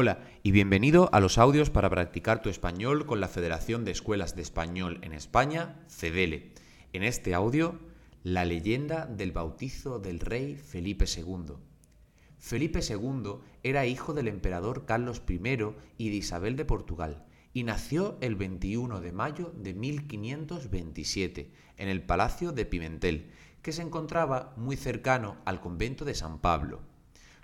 Hola y bienvenido a los audios para practicar tu español con la Federación de Escuelas de Español en España, CEDELE. En este audio, la leyenda del bautizo del rey Felipe II. Felipe II era hijo del emperador Carlos I y de Isabel de Portugal y nació el 21 de mayo de 1527 en el Palacio de Pimentel, que se encontraba muy cercano al convento de San Pablo.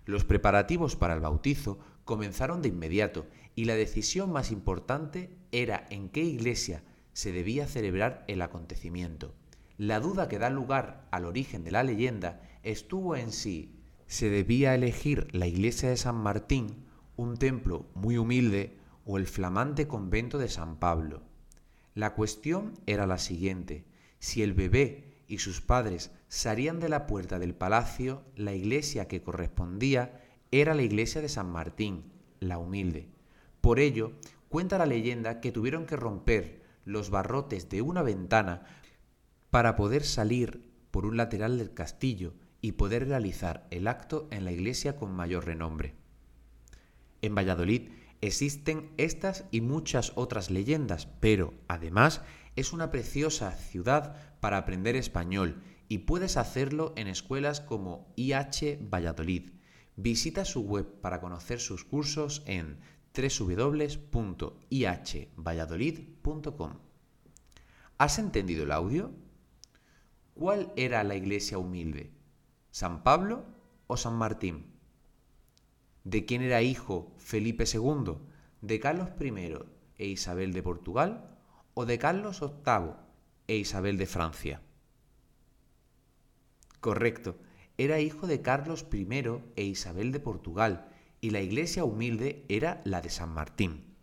Los preparativos para el bautizo comenzaron de inmediato y la decisión más importante era en qué iglesia se debía celebrar el acontecimiento. La duda que da lugar al origen de la leyenda estuvo en si se debía elegir la iglesia de San Martín, un templo muy humilde, o el flamante convento de San Pablo. La cuestión era la siguiente, si el bebé y sus padres salían de la puerta del palacio, la iglesia que correspondía era la iglesia de San Martín, la humilde. Por ello, cuenta la leyenda que tuvieron que romper los barrotes de una ventana para poder salir por un lateral del castillo y poder realizar el acto en la iglesia con mayor renombre. En Valladolid existen estas y muchas otras leyendas, pero además es una preciosa ciudad para aprender español y puedes hacerlo en escuelas como IH Valladolid. Visita su web para conocer sus cursos en www.ihvalladolid.com. ¿Has entendido el audio? ¿Cuál era la iglesia humilde? ¿San Pablo o San Martín? ¿De quién era hijo Felipe II? ¿De Carlos I e Isabel de Portugal o de Carlos VIII e Isabel de Francia? Correcto era hijo de Carlos I e Isabel de Portugal, y la iglesia humilde era la de San Martín.